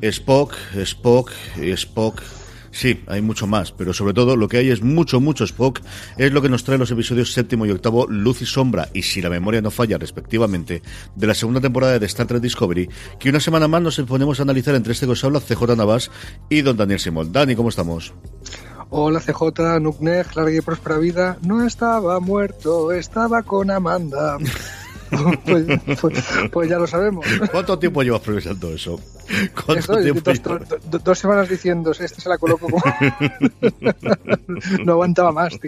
Spock, Spock, Spock. Sí, hay mucho más, pero sobre todo lo que hay es mucho, mucho Spock. Es lo que nos trae los episodios séptimo y octavo, Luz y Sombra, y si la memoria no falla, respectivamente, de la segunda temporada de Star Trek Discovery, que una semana más nos ponemos a analizar entre este que os habla CJ Navas y don Daniel Simón. Dani, ¿cómo estamos? Hola CJ, Nukneg, larga y próspera vida. No estaba muerto, estaba con Amanda. Pues, pues, pues, ya lo sabemos. ¿Cuánto tiempo llevas progresando eso? dos, semanas diciendo, este se la coloco como... no aguantaba más.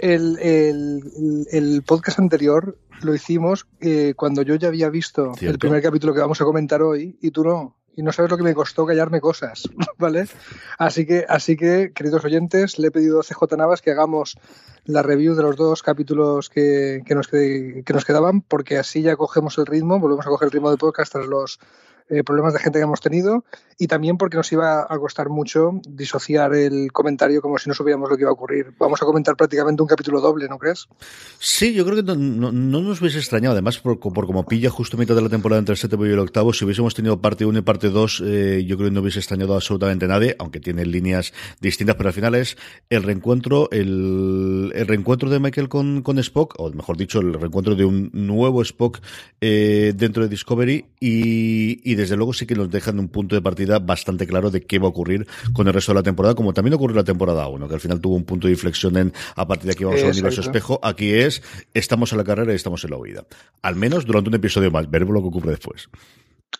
el, el, podcast anterior lo hicimos eh, cuando yo ya había visto el primer capítulo que vamos a comentar hoy y tú no y no sabes lo que me costó callarme cosas, ¿vale? Así que, así que, queridos oyentes, le he pedido a CJ Navas que hagamos la review de los dos capítulos que, que, nos, que nos quedaban, porque así ya cogemos el ritmo, volvemos a coger el ritmo de podcast tras los eh, problemas de gente que hemos tenido y también porque nos iba a costar mucho disociar el comentario como si no supiéramos lo que iba a ocurrir. Vamos a comentar prácticamente un capítulo doble, ¿no crees? Sí, yo creo que no, nos hubiese extrañado, además por, como pilla justo mitad de la temporada entre el séptimo y el octavo, si hubiésemos tenido parte 1 y parte 2, eh, yo creo que no hubiese extrañado absolutamente nadie, aunque tiene líneas distintas, pero al final es el reencuentro, el, el reencuentro de Michael con, con Spock, o mejor dicho, el reencuentro de un nuevo Spock eh, dentro de Discovery y, y desde luego sí que nos dejan un punto de partida bastante claro de qué va a ocurrir con el resto de la temporada, como también ocurrió la temporada 1, que al final tuvo un punto de inflexión en a partir de aquí vamos al universo espejo. Aquí es, estamos en la carrera y estamos en la huida. Al menos durante un episodio más, veremos lo que ocurre después.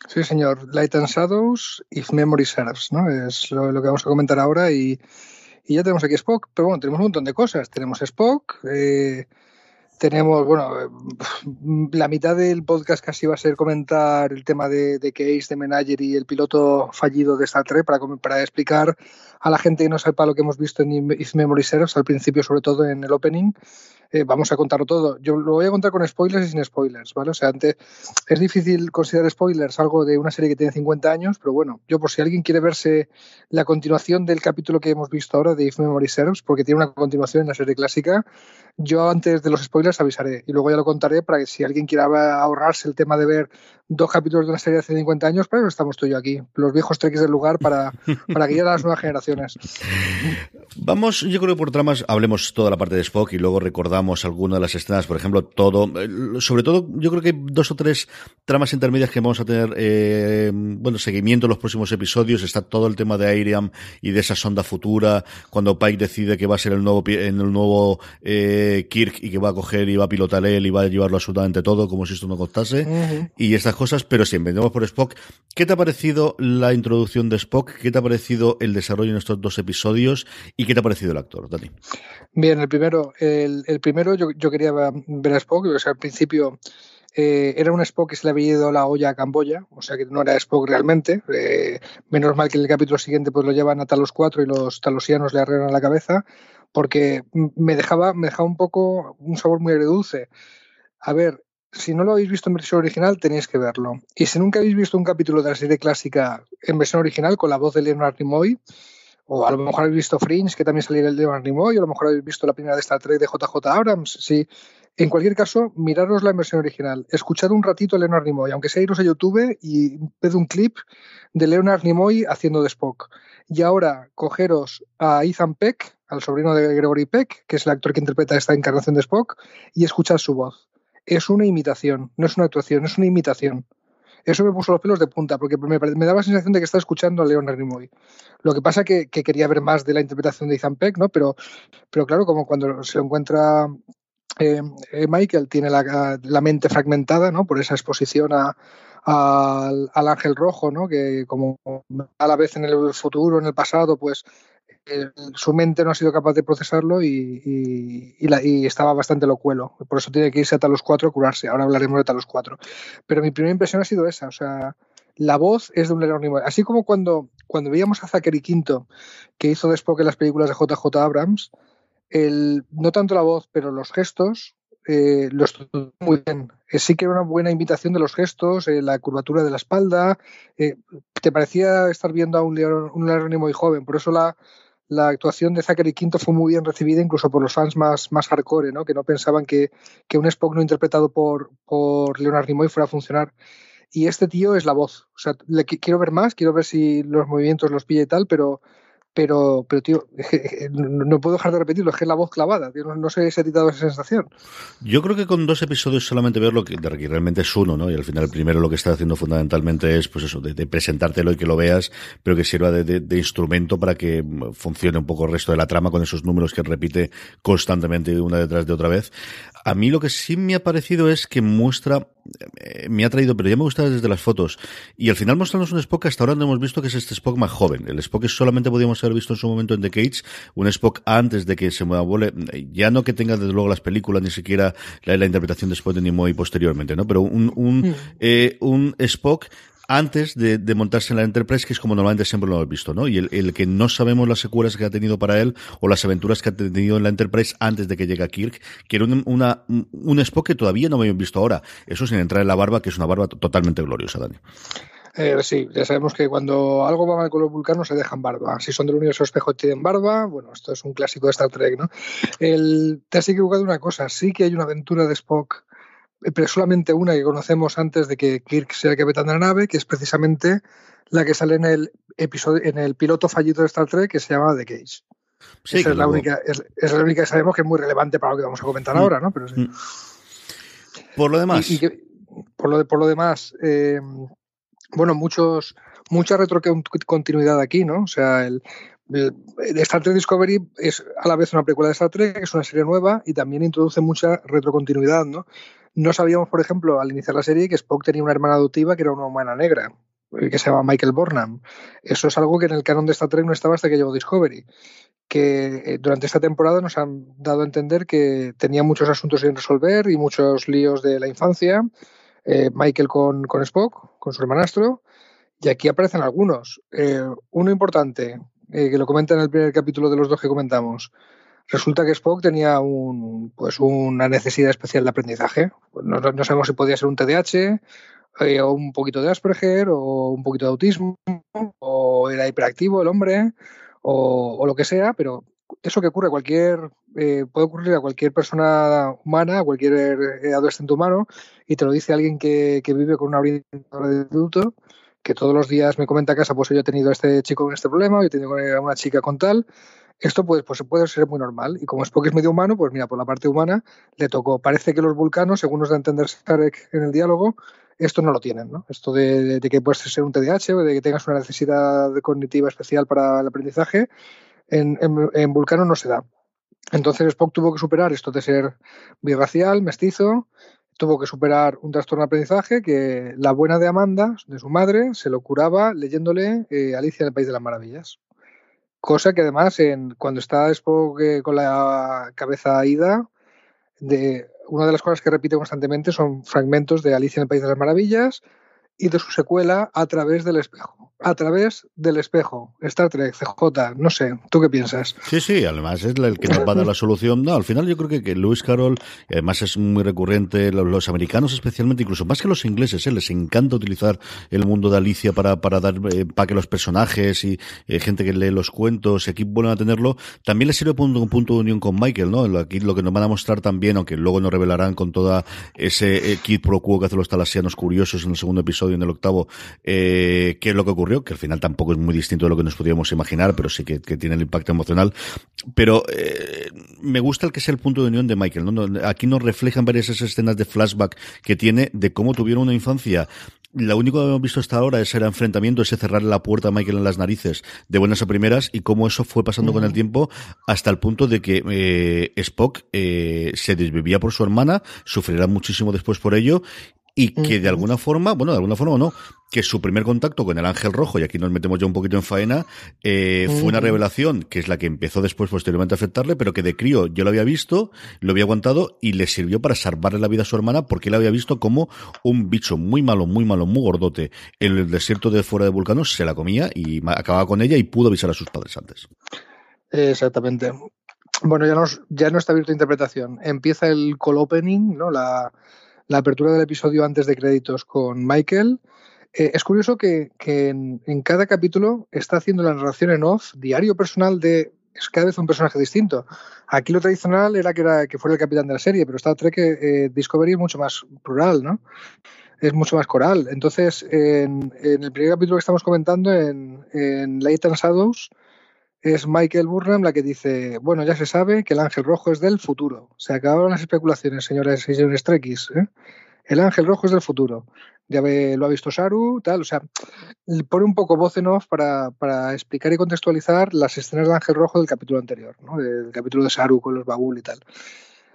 Sí, señor. Light and Shadows, If Memory Serves, ¿no? Es lo, que vamos a comentar ahora y, y, ya tenemos aquí Spock, pero bueno, tenemos un montón de cosas. Tenemos Spock, eh, tenemos, bueno, eh, la mitad del podcast casi va a ser comentar el tema de, de Case, de Menager y el piloto fallido de Star Trek para, para explicar a la gente que no sepa lo que hemos visto en If Memory Serves, al principio sobre todo en el opening, eh, vamos a contarlo todo. Yo lo voy a contar con spoilers y sin spoilers, ¿vale? O sea, antes es difícil considerar spoilers algo de una serie que tiene 50 años, pero bueno, yo por si alguien quiere verse la continuación del capítulo que hemos visto ahora de If Memory Serves, porque tiene una continuación en la serie clásica, yo antes de los spoilers avisaré y luego ya lo contaré para que si alguien quiera ahorrarse el tema de ver dos capítulos de una serie de hace 50 años, pero estamos tú y yo aquí, los viejos treques del lugar para, para guiar a las nuevas generaciones. Vamos, yo creo que por tramas hablemos toda la parte de Spock y luego recordamos alguna de las escenas, por ejemplo, todo, eh, sobre todo yo creo que hay dos o tres tramas intermedias que vamos a tener, eh, bueno, seguimiento en los próximos episodios, está todo el tema de Iriam y de esa sonda futura, cuando Pike decide que va a ser el nuevo, en el nuevo eh, Kirk y que va a coger y va a pilotar él y va a llevarlo absolutamente todo, como si esto no costase, y estas cosas, pero si empezamos por Spock, ¿qué te ha parecido la introducción de Spock? ¿Qué te ha parecido el desarrollo en estos dos episodios? ¿Y qué te ha parecido el actor, Dani? Bien, el primero, el, primero yo, quería ver a Spock, o sea, al principio eh, era un Spock que se le había ido la olla a Camboya, o sea que no era Spock realmente. Eh, menos mal que en el capítulo siguiente pues lo llevan a Talos 4 y los talosianos le arreglan la cabeza, porque me dejaba, me dejaba un poco un sabor muy agridulce. A ver, si no lo habéis visto en versión original, tenéis que verlo. Y si nunca habéis visto un capítulo de la serie clásica en versión original con la voz de Leonard Nimoy, o a lo mejor habéis visto Fringe, que también salía el de Leonard Nimoy, o a lo mejor habéis visto la primera de Star Trek de JJ Abrams, sí. En cualquier caso, miraros la versión original. Escuchad un ratito a Leonard Nimoy, aunque sea iros a YouTube y ved un clip de Leonard Nimoy haciendo de Spock. Y ahora, cogeros a Ethan Peck, al sobrino de Gregory Peck, que es el actor que interpreta esta encarnación de Spock, y escuchad su voz es una imitación, no es una actuación, es una imitación. Eso me puso los pelos de punta, porque me, daba la sensación de que estaba escuchando a Leonard Nimoy. Lo que pasa que, que quería ver más de la interpretación de Ethan Peck, ¿no? Pero, pero claro, como cuando se encuentra eh, eh, Michael, tiene la, mente fragmentada, ¿no? Por esa exposición al, al, ángel rojo, ¿no? Que como a la vez en el futuro, en el pasado, pues su mente no ha sido capaz de procesarlo y, estaba bastante locuelo. Por eso tiene que irse a Talos 4 a curarse. Ahora hablaremos de Talos 4. Pero mi primera impresión ha sido esa. O sea, la voz es de un Leonard. Así como cuando, cuando veíamos a Zachary Quinto, que hizo después en las películas de JJ Abrams, el, no tanto la voz, pero los gestos, eh, lo estuvo muy bien. Eh, sí que era una buena invitación de los gestos, eh, la curvatura de la espalda. te parecía estar viendo a un Leonard, un Nimoy joven. Por eso la, la actuación de Zachary Quinto fue muy bien recibida incluso por los fans más, más hardcore, ¿no? que no pensaban que, que un Spock no interpretado por, por Leonard Nimoy fuera a funcionar. Y este tío es la voz. O sea, le, quiero ver más, quiero ver si los movimientos los pilla y tal, pero pero, pero tío, no puedo dejar de repetirlo, es que es la voz clavada, tío, no, sé si he dado esa sensación. Yo creo que con dos episodios solamente verlo, que, que realmente es uno, ¿no? Y al final el primero lo que está haciendo fundamentalmente es, pues eso, de, presentártelo y que lo veas, pero que sirva de, de, instrumento para que funcione un poco el resto de la trama con esos números que repite constantemente una detrás de otra vez. A mí lo que sí me ha parecido es que muestra, eh, me ha traído, pero ya me gusta desde las fotos, y al final mostrarnos un Spock hasta ahora no hemos visto que es este Spock más joven. El Spock que solamente podíamos haber visto en su momento en The Cage, un Spock antes de que se mueva, ya no que tenga desde luego las películas, ni siquiera la, interpretación de Spock de Nimoy posteriormente, ¿no? Pero un, un, mm. eh, un Spock antes de, montarse en la Enterprise, que es como normalmente siempre lo hemos visto, ¿no? Y el, que no sabemos las secuelas que ha tenido para él o las aventuras que ha tenido en la Enterprise antes de que llegue a Kirk, que era un, una, un Spock que todavía no habíamos visto ahora. Eso sin entrar en la barba, que es una barba totalmente gloriosa, Dani. Eh, sí, ya sabemos que cuando algo va mal con los vulcanos se dejan barba. Si son del universo espejo tienen barba, bueno, esto es un clásico de Star Trek, ¿no? El, te has equivocado una cosa, sí que hay una aventura de Spock pero solamente una que conocemos antes de que Kirk sea el capitán de la nave, que es precisamente la que sale en el episodio, en el piloto fallido de Star Trek que se llama The Cage. Esa es, la única, es, la única que sabemos que es muy relevante para lo que vamos a comentar mm. ahora, ¿no? Pero mm. Por lo demás. por, lo por lo demás, eh, bueno, muchos, mucha retrocontinuidad aquí, ¿no? O sea, el, Star Trek Discovery es a la vez una precuela de Star Trek, es una serie nueva y también introduce mucha retrocontinuidad, ¿no? No sabíamos, por ejemplo, al iniciar la serie que Spock tenía una hermana adoptiva que era una humana negra, que se llama Michael Burnham. Eso es algo que en el canon de Star Trek no estaba hasta que llegó Discovery. Que eh, durante esta temporada nos han dado a entender que tenía muchos asuntos sin resolver y muchos líos de la infancia. Eh, Michael con, con, Spock, con su hermanastro. Y aquí aparecen algunos. Eh, uno importante, que lo comenta en el primer capítulo de los dos que comentamos. Resulta que Spock tenía un, pues una necesidad especial de aprendizaje. No, sabemos si podía ser un TDAH, eh, o un poquito de Asperger, o un poquito de autismo, o era hiperactivo el hombre, o, lo que sea, pero eso que ocurre a cualquier, eh, puede ocurrir a cualquier persona humana, a cualquier eh, adolescente humano, y te lo dice alguien que, vive con una orientadora de adulto, que todos los días me comenta a casa, pues yo he tenido a este chico con este problema, yo he tenido a una chica con tal, esto pues, pues puede ser muy normal. Y como Spock es medio humano, pues mira, por la parte humana le tocó. Parece que los vulcanos, según nos da a entender Sarek en el diálogo, esto no lo tienen, ¿no? Esto de, que puedes ser un TDAH o de que tengas una necesidad cognitiva especial para el aprendizaje, en, en, Vulcano no se da. Entonces Spock tuvo que superar esto de ser birracial, mestizo, tuvo que superar un trastorno de aprendizaje que la buena de Amanda, de su madre, se lo curaba leyéndole eh, Alicia en el País de las Maravillas. Cosa que además, en, cuando está Spock eh, con la cabeza ida, de, una de las cosas que repite constantemente son fragmentos de Alicia en el País de las Maravillas y de su secuela A través del espejo a través del espejo. Star Trek, CJ, no sé, ¿tú qué piensas? Sí, sí, además es el que nos va a dar la solución. No, al final yo creo que, que Lewis Carroll, además es muy recurrente, los, americanos especialmente, incluso más que los ingleses, ¿eh? les encanta utilizar el mundo de Alicia para, para dar eh, para que los personajes y eh, gente que lee los cuentos y aquí vuelvan a tenerlo. También les sirve un punto de unión con Michael, ¿no? Aquí lo que nos van a mostrar también, aunque luego nos revelarán con toda ese kit pro quo que hacen los talasianos curiosos en el segundo episodio, en el octavo, qué es lo que ocurrió que al final tampoco es muy distinto de lo que nos podríamos imaginar, pero sí que, tiene el impacto emocional. Pero eh, me gusta el que sea el punto de unión de Michael. Aquí nos reflejan varias esas escenas de flashback que tiene de cómo tuvieron una infancia lo único que hemos visto hasta ahora es el enfrentamiento, ese cerrarle la puerta a Michael en las narices de buenas a primeras y cómo eso fue pasando con el tiempo hasta el punto de que eh, Spock eh, se desvivía por su hermana, sufrirá muchísimo después por ello y que de alguna forma, bueno, de alguna forma o no, que su primer contacto con el Ángel Rojo, y aquí nos metemos ya un poquito en faena, eh, fue una revelación que es la que empezó después posteriormente a afectarle, pero que de crío yo lo había visto, lo había aguantado y le sirvió para salvarle la vida a su hermana porque él había visto como un bicho muy malo, muy malo, muy gordote en el desierto de fuera de Vulcano se la comía y acababa con ella y pudo avisar a sus padres antes. Exactamente. Bueno, ya, nos, ya no está abierta interpretación. Empieza el call opening, ¿no? La, la apertura del episodio antes de créditos con Michael. Eh, es curioso que, en, cada capítulo está haciendo la narración en off, diario personal de es cada vez un personaje distinto. Aquí lo tradicional era que, era, que fuera el capitán de la serie, pero Star Trek eh, Discovery es mucho más plural, ¿no? Es mucho más coral. Entonces, en, el primer capítulo que estamos comentando, en, en Late and Shadows, es Michael Burnham la que dice, bueno, ya se sabe que el ángel rojo es del futuro. Se acabaron las especulaciones, señores y señores. ¿eh? El ángel rojo es del futuro. Ya lo ha visto Saru, tal. O sea, pone un poco voz en off para, para, explicar y contextualizar las escenas del ángel rojo del capítulo anterior, ¿no? del capítulo de Saru con los Babul y tal.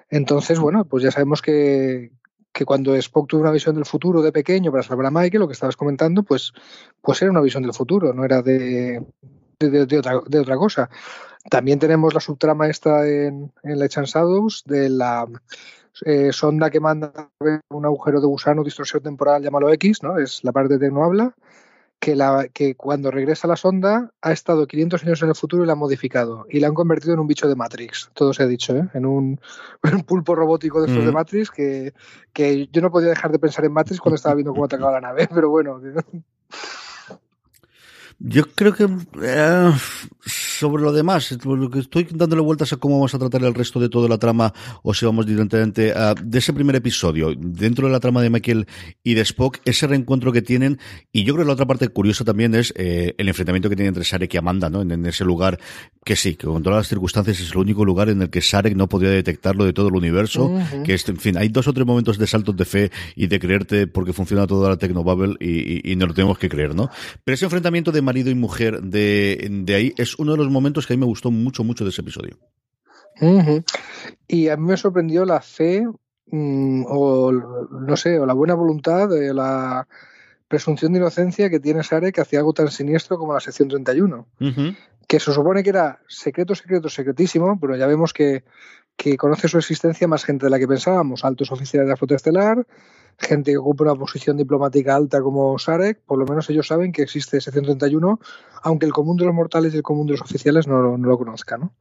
Entonces, bueno, pues ya sabemos que, que cuando Spock tuvo una visión del futuro de pequeño para salvar a Michael, lo que estabas comentando, pues, pues era una visión del futuro, no era de, de, otra, de otra cosa. También tenemos la subtrama esta en, en Legends Shadows de la eh, sonda que manda un agujero de gusano, distorsión temporal, llámalo X, ¿no? Es la parte de no habla. Que, la, que cuando regresa la sonda ha estado 500 años en el futuro y la han modificado. Y la han convertido en un bicho de Matrix. Todo se ha dicho, ¿eh? En un, un pulpo robótico de estos de Matrix que, que yo no podía dejar de pensar en Matrix cuando estaba viendo cómo atacaba la nave. Pero bueno. Yo creo que eh, sobre lo demás, lo que estoy dándole vueltas a cómo vamos a tratar el resto de toda la trama, o si vamos directamente a, de ese primer episodio, dentro de la trama de Michael y de Spock, ese reencuentro que tienen, y yo creo que la otra parte curiosa también es eh, el enfrentamiento que tiene entre Sarek y Amanda, ¿no? En, ese lugar que sí, que con todas las circunstancias es el único lugar en el que Sarek no podía detectarlo de todo el universo, que es, en fin, hay dos o tres momentos de saltos de fe y de creerte porque funciona toda la Tecnobubble y, y, y no lo tenemos que creer, ¿no? Pero ese enfrentamiento de marido y mujer de, de ahí es uno de los momentos que a mí me gustó mucho, mucho de ese episodio. Y a mí me sorprendió la fe mm, o no sé, o la buena voluntad, de la presunción de inocencia que tiene Sarek hacia algo tan siniestro como la sección 31. Que se supone que era secreto, secreto, secretísimo, pero ya vemos que, que conoce su existencia más gente de la que pensábamos, altos oficiales de la flota estelar, gente que ocupa una posición diplomática alta como Sarek, por lo menos ellos saben que existe ese 131, aunque el común de los mortales y el común de los oficiales no, no lo conozca, ¿no?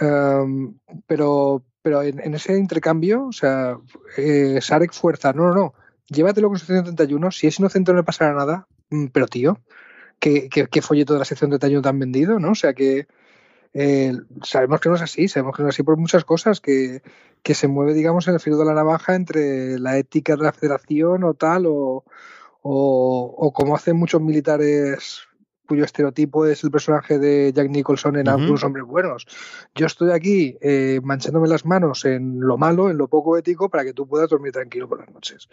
Um, pero pero en, ese intercambio, o sea, eh, Sarek fuerza, no, no, no, llévatelo con ese 131, si es inocente no le pasará nada, mm, pero tío, ¿qué, qué, qué folleto de la sección 31 te han vendido, ¿no? O sea que eh, sabemos que no es así, sabemos que no es así por muchas cosas, que, que se mueve, digamos, en el filo de la navaja entre la ética de la federación o tal, o, o, como hacen muchos militares cuyo estereotipo es el personaje de Jack Nicholson en Algunos Hombres Buenos. Yo estoy aquí eh, manchándome las manos en lo malo, en lo poco ético, para que tú puedas dormir tranquilo por las noches.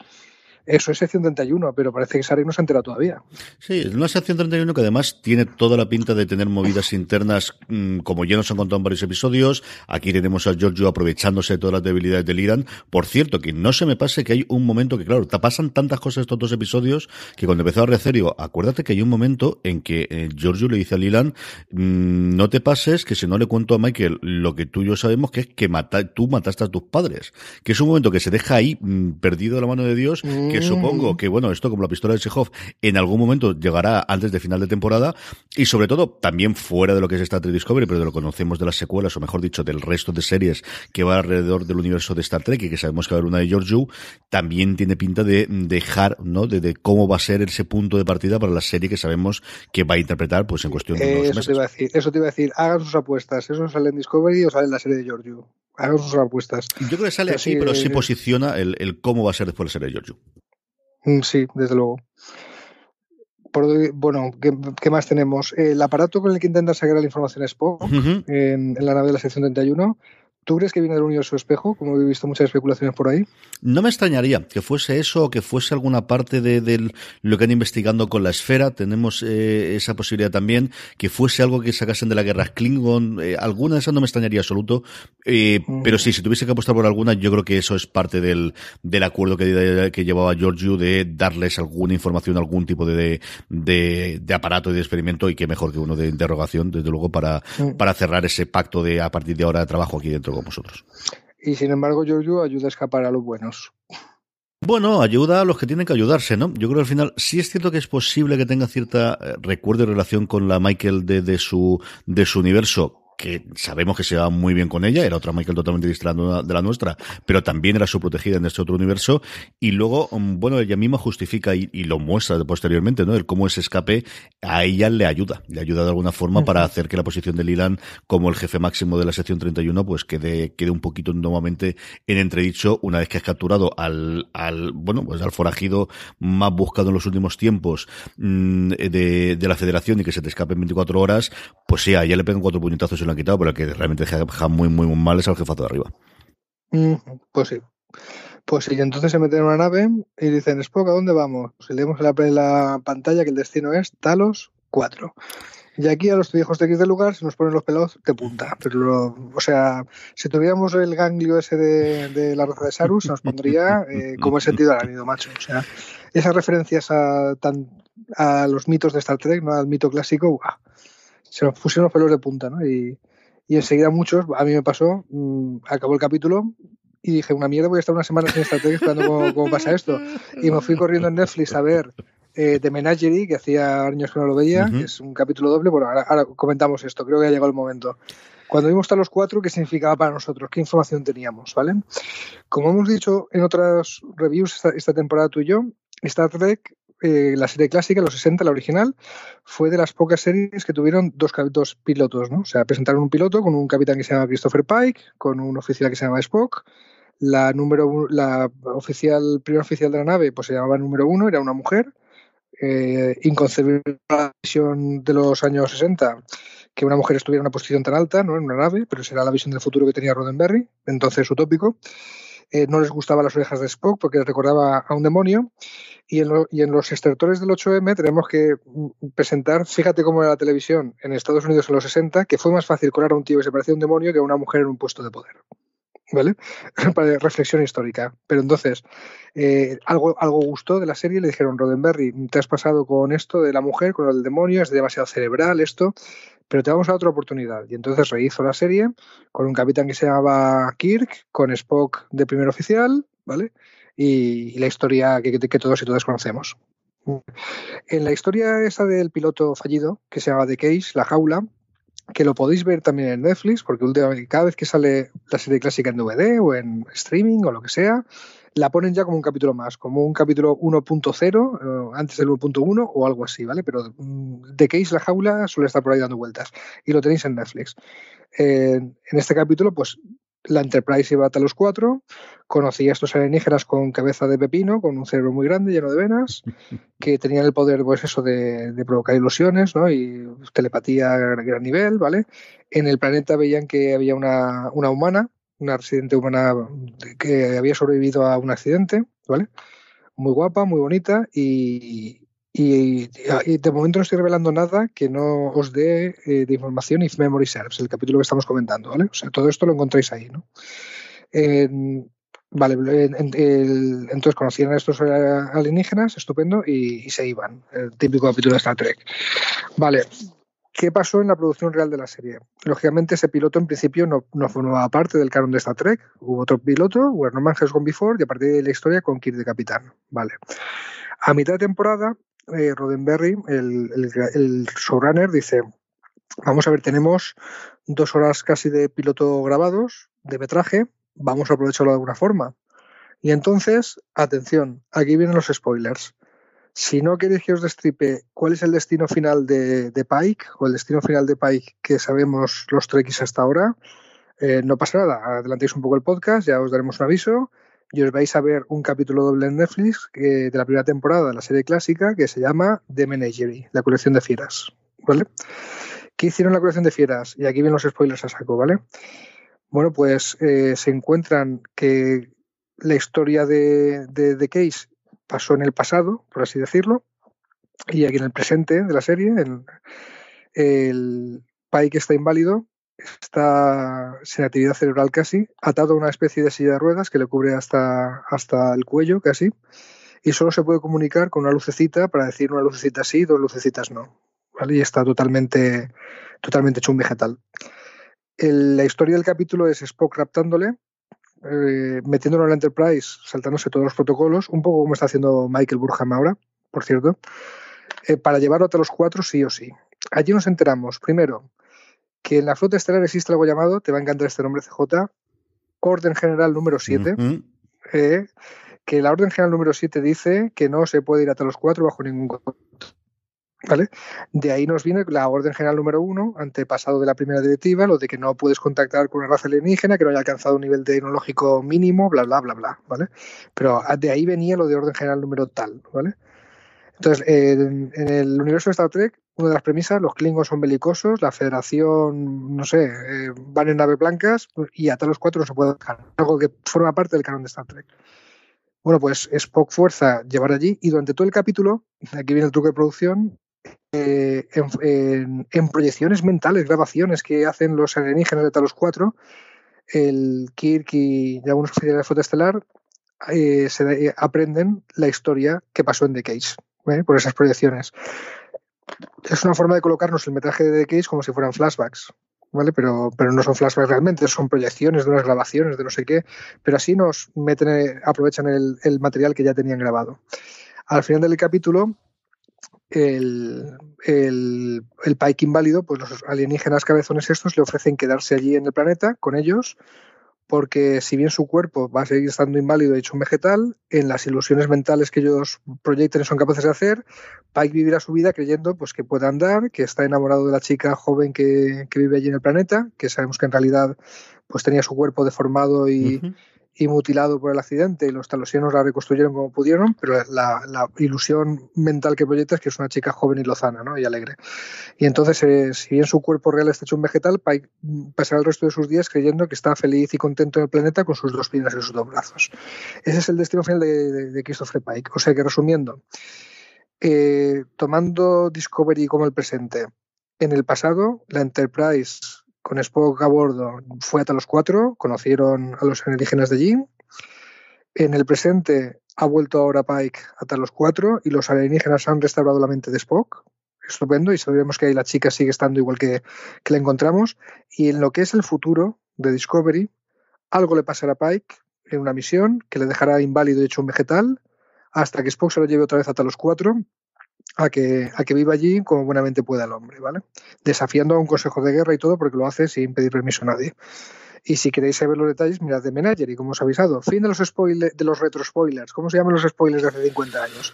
Eso es sección 31, pero parece que Sarek no se ha enterado todavía. Sí, es una sección 31 que además tiene toda la pinta de tener movidas internas, mm, como ya nos han contado en varios episodios. Aquí tenemos a Giorgio aprovechándose de todas las debilidades del Irán. Por cierto, que no se me pase que hay un momento que, claro, te pasan tantas cosas estos dos episodios que cuando empezó a Recerio, acuérdate que hay un momento en que eh, Giorgio le dice al Irán, mm, no te pases, que si no le cuento a Michael lo que tú y yo sabemos que es que mata, tú mataste a tus padres. Que es un momento que se deja ahí mm, perdido de la mano de Dios que supongo mm. que, bueno, esto como la pistola de Chekhov en algún momento llegará antes de final de temporada y sobre todo también fuera de lo que es Star Trek Discovery, pero de lo que conocemos de las secuelas o mejor dicho del resto de series que va alrededor del universo de Star Trek y que sabemos que va a haber una de George Yu, también tiene pinta de dejar, ¿no? De, cómo va a ser ese punto de partida para la serie que sabemos que va a interpretar pues en cuestión de unos eso Te iba a decir, eso te iba a decir, hagan sus apuestas, eso sale en Discovery o sale en la serie de George Yu. Hagan sus apuestas. Yo creo que sale así, pero sí posiciona el, el, cómo va a ser después la serie de George Yu. Mm, sí, desde luego. Por, bueno, ¿qué, más tenemos? El aparato con el que intenta sacar la información Spock en, en, la nave de la sección 31 ¿Tú crees que viene del universo espejo? Como he visto muchas especulaciones por ahí. No me extrañaría que fuese eso o que fuese alguna parte de, lo que han investigando con la esfera. Tenemos eh, esa posibilidad también. Que fuese algo que sacasen de la guerra Klingon. Eh, alguna de esas no me extrañaría absoluto. Eh, mm. Pero sí, si tuviese que apostar por alguna, yo creo que eso es parte del, del acuerdo que, que llevaba Giorgio de darles alguna información, algún tipo de, de, de, aparato y de experimento y que mejor que uno de interrogación, desde luego, para, mm. para cerrar ese pacto de a partir de ahora de trabajo aquí dentro con vosotros. Y sin embargo, Giorgio ayuda a escapar a los buenos. Bueno, ayuda a los que tienen que ayudarse, ¿no? Yo creo que al final sí es cierto que es posible que tenga cierta eh, recuerdo y relación con la Michael de, de su de su universo, que sabemos que se va muy bien con ella, era otra Michael totalmente distinta de la nuestra, pero también era su protegida en este otro universo, y luego, mm, bueno, ella misma justifica y, lo muestra posteriormente, ¿no? El cómo ese escape a ella le ayuda, le ayuda de alguna forma para hacer que la posición de Lilan como el jefe máximo de la sección 31 pues quede, quede un poquito nuevamente en entredicho una vez que has capturado al, al bueno, pues al forajido más buscado en los últimos tiempos mm, de, de la federación y que se te escape en 24 horas, pues sí, a ella le pegan cuatro puñetazos y lo han quitado, pero el que realmente deja muy, muy, muy mal es al jefazo de arriba. Mm, pues sí. Pues sí, entonces se meten en una nave y dicen, Spock, ¿a dónde vamos? Pues leemos en la, pantalla que el destino es Talos 4. Y aquí a los viejos de X del lugar se nos ponen los pelos de punta. Pero, o sea, si tuviéramos el ganglio ese de, la raza de Sarus, se nos pondría eh, como el sentido del anillo, macho. O sea, esas referencias a, tan, a los mitos de Star Trek, ¿no? al mito clásico, se nos pusieron los pelos de punta, ¿no? Y, y enseguida muchos, a mí me pasó, mm, acabó el capítulo y dije, una mierda, voy a estar una semana sin Star Trek esperando cómo, pasa esto. Y me fui corriendo en Netflix a ver eh, The Menagerie, que hacía años que no lo veía, que es un capítulo doble. Bueno, ahora, comentamos esto, creo que ha llegado el momento. Cuando vimos a los cuatro, ¿qué significaba para nosotros? ¿Qué información teníamos? ¿Vale? Como hemos dicho en otras reviews esta, esta temporada tú y yo, Star Trek eh, la serie clásica, los 60, la original, fue de las pocas series que tuvieron dos, dos pilotos, ¿no? O sea, presentaron un piloto con un capitán que se llama Christopher Pike, con un oficial que se llama Spock. La número la oficial, primer oficial de la nave, pues se llamaba número uno, era una mujer. Eh, inconcebible la visión de los años 60 que una mujer estuviera en una posición tan alta, ¿no? En una nave, pero será la visión del futuro que tenía Roddenberry, entonces utópico. Eh, no les gustaban las orejas de Spock porque recordaba a un demonio. Y en, los extractores del 8M tenemos que mm, presentar, fíjate cómo era la televisión en Estados Unidos en los 60, que fue más fácil colar a un tío que se parecía a un demonio que a una mujer en un puesto de poder. ¿Vale? Para reflexión histórica. Pero entonces, eh, algo, algo gustó de la serie, le dijeron, Roddenberry, te has pasado con esto de la mujer, con el demonio, es demasiado cerebral esto pero te vamos a otra oportunidad. Y entonces rehizo la serie con un capitán que se llamaba Kirk, con Spock de primer oficial, ¿vale? Y, la historia que, todos y todas conocemos. En la historia esa del piloto fallido, que se llama The Case, La Jaula, que lo podéis ver también en Netflix, porque cada vez que sale la serie clásica en DVD o en streaming o lo que sea, la ponen ya como un capítulo más, como un capítulo 1.0, eh, antes del 1.1 o algo así, ¿vale? Pero de Case la jaula suele estar por ahí dando vueltas y lo tenéis en Netflix. en este capítulo, pues la Enterprise iba a los cuatro, conocía a estos alienígenas con cabeza de pepino, con un cerebro muy grande, lleno de venas, que tenían el poder, pues eso, de, provocar ilusiones, ¿no? Y telepatía a gran nivel, ¿vale? En el planeta veían que había una, una humana una residente humana que había sobrevivido a un accidente, ¿vale? Muy guapa, muy bonita y, de momento no estoy revelando nada que no os dé eh, información if memory serves, el capítulo que estamos comentando, ¿vale? O sea, todo esto lo encontráis ahí, ¿no? vale, entonces conocían a estos alienígenas, estupendo, y, y, se iban. El típico capítulo de Star Trek. Vale, ¿Qué pasó en la producción real de la serie? Lógicamente, ese piloto en principio no, no formaba parte del canon de Star Trek. Hubo otro piloto, Where No Man Has Gone Before, y a partir de la historia con Kirk de capitán. Vale. A mitad de temporada, eh, Roddenberry, el, el, showrunner, dice: Vamos a ver, tenemos dos horas casi de piloto grabados, de metraje, vamos a aprovecharlo de alguna forma. Y entonces, atención, aquí vienen los spoilers. Si no queréis que os destripe cuál es el destino final de, Pike o el destino final de Pike que sabemos los Trekkies hasta ahora, eh, no pasa nada. Adelantéis un poco el podcast, ya os daremos un aviso y os vais a ver un capítulo doble en Netflix de la primera temporada de la serie clásica que se llama The Menagerie, la colección de fieras. ¿Vale? ¿Qué hicieron la colección de fieras? Y aquí vienen los spoilers a saco, ¿vale? Bueno, pues eh, se encuentran que la historia de, de, de Case pasó en el pasado, por así decirlo, y aquí en el presente de la serie, el, el que está inválido, está sin actividad cerebral casi, atado a una especie de silla de ruedas que le cubre hasta, hasta el cuello casi, y solo se puede comunicar con una lucecita para decir una lucecita sí, dos lucecitas no. Y está totalmente, totalmente hecho un vegetal. la historia del capítulo es Spock raptándole eh, metiéndolo en la Enterprise, saltándose todos los protocolos, un poco como está haciendo Michael Burham ahora, por cierto, eh, para llevarlo a los cuatro sí o sí. Allí nos enteramos, primero, que en la flota estelar existe algo llamado, te va a encantar este nombre CJ, Orden General número 7, eh, que la Orden General número 7 dice que no se puede ir a los 4 bajo ningún ¿Vale? De ahí nos viene la orden general número uno, antepasado de la primera directiva, lo de que no puedes contactar con una raza alienígena que no haya alcanzado un nivel tecnológico mínimo, bla, bla, bla, bla, ¿vale? Pero de ahí venía lo de orden general número tal, ¿vale? Entonces, en, el universo de Star Trek, una de las premisas, los Klingons son belicosos, la Federación, no sé, eh, van en naves blancas y a los cuatro no se puede dejar. Algo que forma parte del canon de Star Trek. Bueno, pues Spock fuerza llevar allí y durante todo el capítulo, aquí viene el truco de producción, eh, en, proyecciones mentales, grabaciones que hacen los alienígenas de Talos 4, el Kirk y algunos oficiales de flota estelar eh, se, aprenden la historia que pasó en The Case, ¿eh? por esas proyecciones. Es una forma de colocarnos el metraje de The Case como si fueran flashbacks. ¿Vale? Pero, pero no son flashbacks realmente, son proyecciones de unas grabaciones, de no sé qué, pero así nos meten, aprovechan el material que ya tenían grabado. Al final del capítulo, el, el, el Pike inválido, pues los alienígenas cabezones estos le ofrecen quedarse allí en el planeta con ellos, porque si bien su cuerpo va a seguir estando inválido hecho un vegetal, en las ilusiones mentales que ellos proyecten son capaces de hacer, Pike vivirá su vida creyendo pues, que puede andar, que está enamorado de la chica joven que, que vive allí en el planeta, que sabemos que en realidad pues tenía su cuerpo deformado y, y mutilado por el accidente y los talosianos la reconstruyeron como pudieron, pero la, ilusión mental que proyecta es que es una chica joven y lozana ¿no? y alegre. Y entonces, eh, si bien su cuerpo real está hecho un vegetal, pasará el resto de sus días creyendo que está feliz y contento en el planeta con sus dos piernas y sus dos brazos. Ese es el destino final de, Christopher Pike. O sea que resumiendo, eh, tomando Discovery como el presente, en el pasado, la Enterprise con Spock a bordo fue hasta los cuatro, conocieron a los alienígenas de allí. En el presente ha vuelto ahora Pike hasta los cuatro y los alienígenas han restaurado la mente de Spock. Estupendo, y sabemos que ahí la chica sigue estando igual que, que la encontramos. Y en lo que es el futuro de Discovery, algo le pasará a Pike en una misión que le dejará inválido y hecho un vegetal hasta que Spock se lo lleve otra vez hasta los cuatro a que, a que viva allí como buenamente pueda el hombre, ¿vale? Desafiando a un consejo de guerra y todo porque lo hace sin pedir permiso a nadie. Y si queréis saber los detalles, mirad de Menager y como os he avisado. Fin de los spoilers, de los retro spoilers. ¿Cómo se llaman los spoilers de hace 50 años?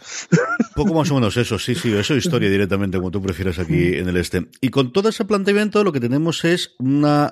Poco más o menos eso, sí, sí, eso es historia directamente, como tú prefieras aquí en el este. Y con todo ese planteamiento, lo que tenemos es una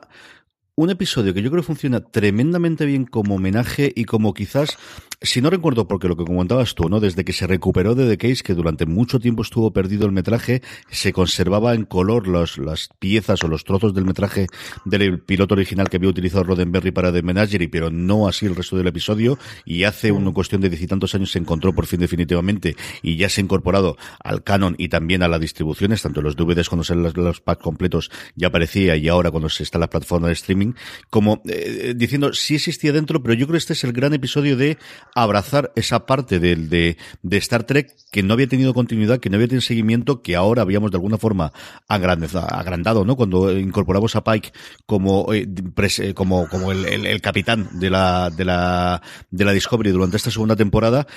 un episodio que yo creo que funciona tremendamente bien como homenaje y como quizás si no recuerdo porque lo que comentabas tú, ¿no? Desde que se recuperó de The Case, que durante mucho tiempo estuvo perdido el metraje, se conservaba en color los, las piezas o los trozos del metraje del piloto original que había utilizado Roddenberry para The Menagerie, pero no así el resto del episodio. Y hace una cuestión de diez y tantos años se encontró por fin definitivamente y ya se ha incorporado al canon y también a las distribuciones, tanto los DVDs cuando salen los, packs completos ya aparecía y ahora cuando se está en la plataforma de streaming, como eh, diciendo si existía dentro, pero yo creo que este es el gran episodio de abrazar esa parte de, de, de, Star Trek que no había tenido continuidad, que no había tenido seguimiento, que ahora habíamos de alguna forma agrandado, ¿no? Cuando incorporamos a Pike como, eh, eh, como, como el, el, el, capitán de la, de la, de la Discovery durante esta segunda temporada,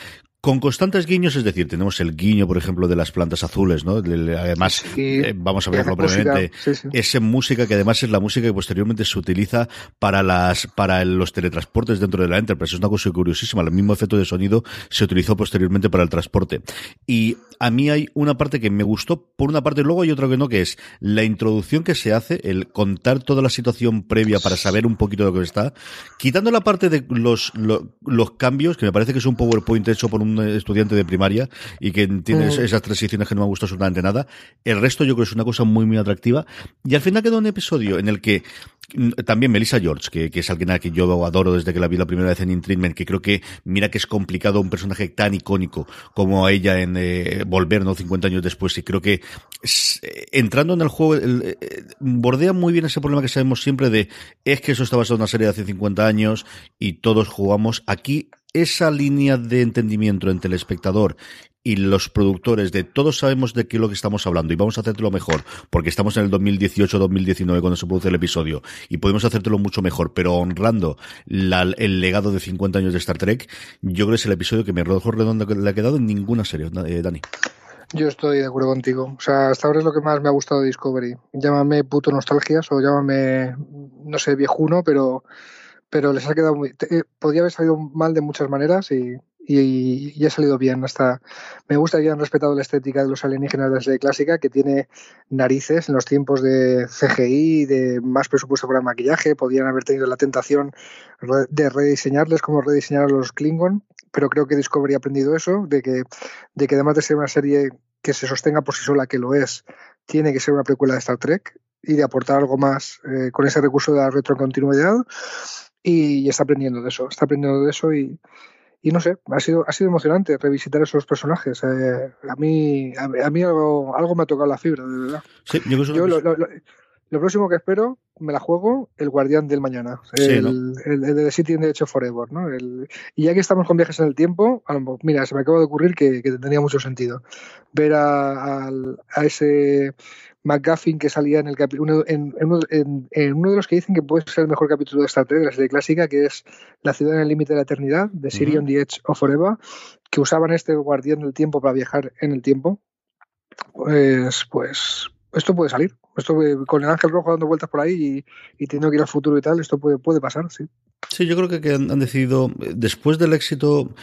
con constantes guiños, es decir, tenemos el guiño, por ejemplo, de las plantas azules, ¿no? Además, eh, vamos a verlo brevemente, esa música que además es la música que posteriormente se utiliza para las, para los teletransportes dentro de la Enterprise. Es una cosa curiosísima. El mismo efecto de sonido se utilizó posteriormente para el transporte. Y a mí hay una parte que me gustó, por una parte, luego hay otra que no, que es la introducción que se hace, el contar toda la situación previa para saber un poquito de lo que está, quitando la parte de los, los, los cambios, que me parece que es un PowerPoint hecho por un estudiante de primaria y que tiene mm. esas transiciones que no me gustado absolutamente nada. El resto yo creo que es una cosa muy, muy atractiva. Y al final queda un episodio en el que mm, también Melissa George, que, que, es alguien a quien yo adoro desde que la vi la primera vez en In que creo que mira que es complicado un personaje tan icónico como ella en eh, Volver, ¿no? 50 años después, y creo que eh, entrando en el juego eh, bordea muy bien ese problema que sabemos siempre de es que eso está basado en una serie de hace 50 años y todos jugamos. Aquí esa línea de entendimiento entre el espectador y los productores de todos sabemos de qué es lo que estamos hablando y vamos a hacértelo mejor porque estamos en el 2018-2019 cuando se produce el episodio y podemos hacértelo mucho mejor pero honrando el legado de 50 años de Star Trek yo creo que es el episodio que me rojo redondo le ha quedado en ninguna serie eh, Dani Yo estoy de acuerdo contigo. O sea, hasta ahora es lo que más me ha gustado de Discovery. Llámame puto nostalgias o llámame, no sé, viejuno, pero, pero les ha quedado muy. Eh, podría haber salido mal de muchas maneras y, y, ha salido bien. Hasta me gusta que hayan respetado la estética de los alienígenas de la serie clásica, que tiene narices en los tiempos de CGI, de más presupuesto para el maquillaje. Podrían haber tenido la tentación de rediseñarles como rediseñar a los Klingon pero creo que Discovery ha aprendido eso, de que, de que además de ser una serie que se sostenga por sí sola, que lo es, tiene que ser una precuela de Star Trek y de aportar algo más eh, con ese recurso de la retrocontinuidad y, está aprendiendo de eso, está aprendiendo de eso y, y no sé, ha sido, ha sido emocionante revisitar esos personajes. Eh, a mí, a, mí algo, algo me ha tocado la fibra, de verdad. Sí, yo, yo lo, lo próximo que espero, me la juego, el Guardián del Mañana. El, de The City in the Edge Forever. ¿no? y ya que estamos con viajes en el tiempo, mira, se me acaba de ocurrir que, que tenía mucho sentido. Ver a, ese McGuffin que salía en el capítulo en, en, uno de los que dicen que puede ser el mejor capítulo de Star Trek, de la serie clásica, que es La ciudad en el límite de la eternidad, de City on the Edge of Forever, que usaban este guardián del tiempo para viajar en el tiempo. Pues, pues, esto puede salir. Esto con el ángel rojo dando vueltas por ahí y, y teniendo que ir al futuro y tal, esto puede, puede pasar, sí. Sí, yo creo que, han, decidido, después del éxito,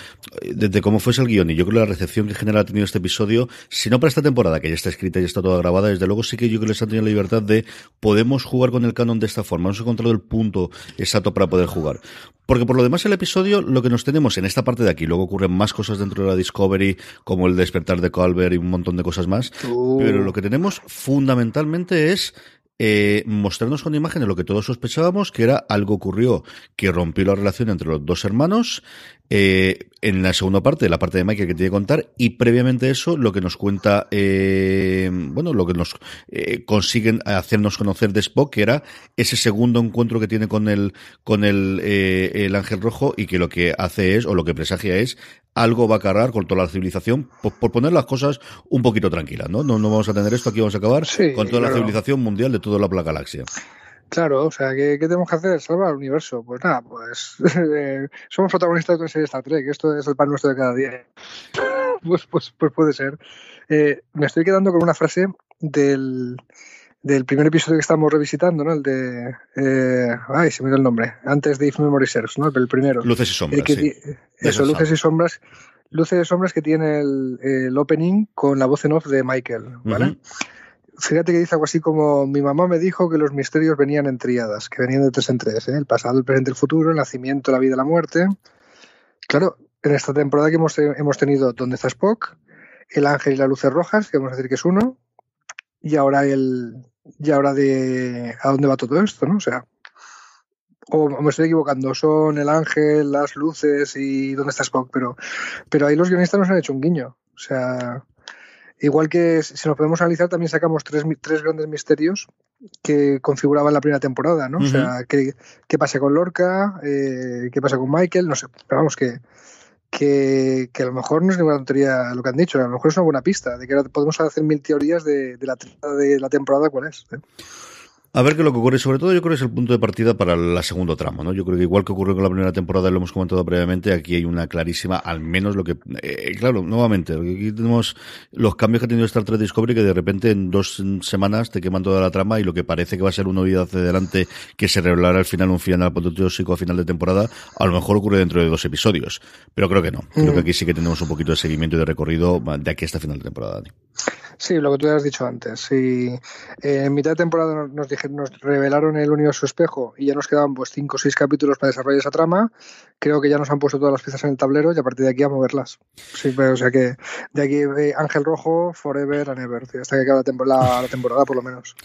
desde cómo fuese el guion y yo creo que la recepción que general ha tenido este episodio, si no para esta temporada, que ya está escrita y está toda grabada, desde luego sí que yo creo que les han tenido la libertad de podemos jugar con el canon de esta forma. Hemos encontrado el punto exacto para poder jugar. Porque por lo demás el episodio, lo que nos tenemos en esta parte de aquí, luego ocurren más cosas dentro de la Discovery, como el despertar de Calvert y un montón de cosas más, uh. pero lo que tenemos fundamentalmente es eh, mostrarnos con imágenes lo que todos sospechábamos, que era algo ocurrió que rompió la relación entre los dos hermanos, eh, en la segunda parte, la parte de Michael que tiene que contar, y previamente eso, lo que nos cuenta, eh, bueno, lo que nos eh, consiguen hacernos conocer de Spock, que era ese segundo encuentro que tiene con el, con el, eh, el ángel rojo, y que lo que hace es, o lo que presagia es, algo va a cargar con toda la civilización, por, poner las cosas un poquito tranquilas, ¿no? ¿no? No vamos a tener esto, aquí vamos a acabar con toda la civilización mundial de toda la galaxia. Claro, o sea, ¿qué, tenemos que hacer? Salvar el universo. Pues nada, pues eh, somos protagonistas de una serie de Star Trek, esto es el pan nuestro de cada día. pues, pues, pues puede ser. Eh, me estoy quedando con una frase del, del primer episodio que estamos revisitando, ¿no? El de. Eh, ay, se me dio el nombre. Antes de If Memory Serves, ¿no? El primero. Luces y sombras. sí. Eso, luces y sombras. Luces y sombras que tiene el, el, opening con la voz en off de Michael, ¿vale? Fíjate que dice algo así como mi mamá me dijo que los misterios venían en triadas, que venían de tres en tres, ¿eh? el pasado, el presente, el futuro, el nacimiento, la vida, la muerte. Claro, en esta temporada que hemos, hemos tenido ¿Dónde está Spock? El ángel y las luces rojas, que vamos a decir que es uno, y ahora el y ahora de a dónde va todo esto, ¿no? O sea, o me estoy equivocando, son el ángel, las luces y dónde está Spock, pero, pero ahí los guionistas nos han hecho un guiño. O sea, Igual que si nos podemos analizar, también sacamos tres, tres grandes misterios que configuraban la primera temporada, ¿no? O sea, ¿qué, qué, pasa con Lorca? Eh, ¿Qué pasa con Michael? No sé, pero vamos, que, que, que, a lo mejor no es ninguna tontería lo que han dicho, a lo mejor es una buena pista de que podemos hacer mil teorías de, de, la, de la temporada cuál es. ¿eh? A ver qué es lo que ocurre. Sobre todo, yo creo que es el punto de partida para la segunda trama, ¿no? Yo creo que igual que ocurrió con la primera temporada, lo hemos comentado previamente, aquí hay una clarísima, al menos lo que. Eh, claro, nuevamente, aquí tenemos los cambios que ha tenido Star Trek Discovery, que de repente en dos semanas te queman toda la trama y lo que parece que va a ser una vida hacia adelante, que se revelará al final un final apoteósico a final de temporada, a lo mejor ocurre dentro de dos episodios. Pero creo que no. Creo que mm. aquí sí que tenemos un poquito de seguimiento y de recorrido de aquí hasta final de temporada. Sí, lo que tú has dicho antes. Si eh, en mitad de temporada nos, nos revelaron el universo espejo y ya nos quedaban pues cinco o seis capítulos para desarrollar esa trama, creo que ya nos han puesto todas las piezas en el tablero y a partir de aquí a moverlas. Sí, o sea que de aquí eh, Ángel Rojo, Forever and Ever, hasta que acabe la, la temporada por lo menos.